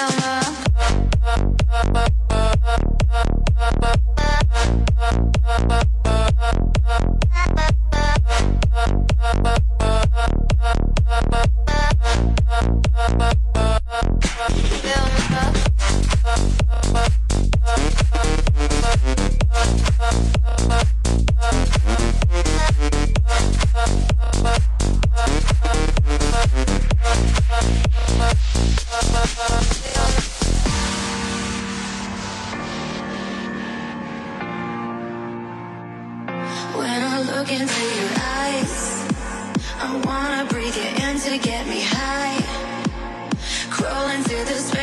When I look into your eyes, I wanna breathe you in to get me high. Crawling through the space.